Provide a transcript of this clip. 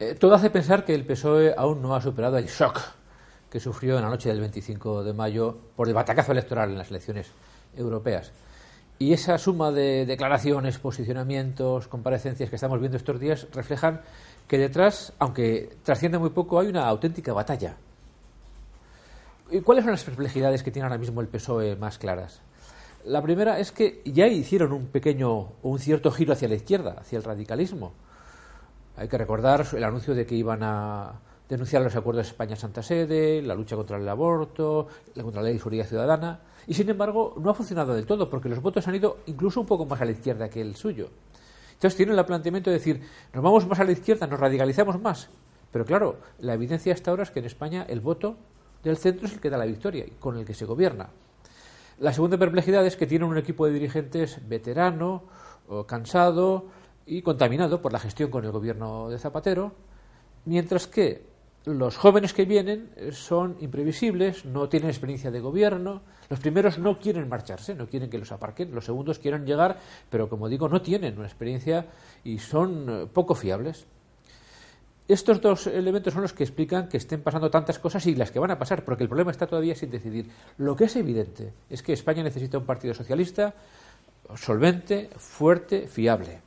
Eh, todo hace pensar que el PSOE aún no ha superado el shock que sufrió en la noche del 25 de mayo por el batacazo electoral en las elecciones europeas. Y esa suma de declaraciones, posicionamientos, comparecencias que estamos viendo estos días reflejan que detrás, aunque trasciende muy poco, hay una auténtica batalla. ¿Y cuáles son las perplejidades que tiene ahora mismo el PSOE más claras? La primera es que ya hicieron un pequeño un cierto giro hacia la izquierda, hacia el radicalismo. Hay que recordar el anuncio de que iban a denunciar los acuerdos España-Santa Sede, la lucha contra el aborto, la contra la ley de seguridad ciudadana. Y sin embargo, no ha funcionado del todo, porque los votos han ido incluso un poco más a la izquierda que el suyo. Entonces tienen el planteamiento de decir, nos vamos más a la izquierda, nos radicalizamos más. Pero claro, la evidencia hasta ahora es que en España el voto del centro es el que da la victoria y con el que se gobierna. La segunda perplejidad es que tienen un equipo de dirigentes veterano, cansado y contaminado por la gestión con el gobierno de Zapatero, mientras que los jóvenes que vienen son imprevisibles, no tienen experiencia de gobierno, los primeros no quieren marcharse, no quieren que los aparquen, los segundos quieren llegar, pero como digo, no tienen una experiencia y son eh, poco fiables. Estos dos elementos son los que explican que estén pasando tantas cosas y las que van a pasar, porque el problema está todavía sin decidir. Lo que es evidente es que España necesita un partido socialista solvente, fuerte, fiable.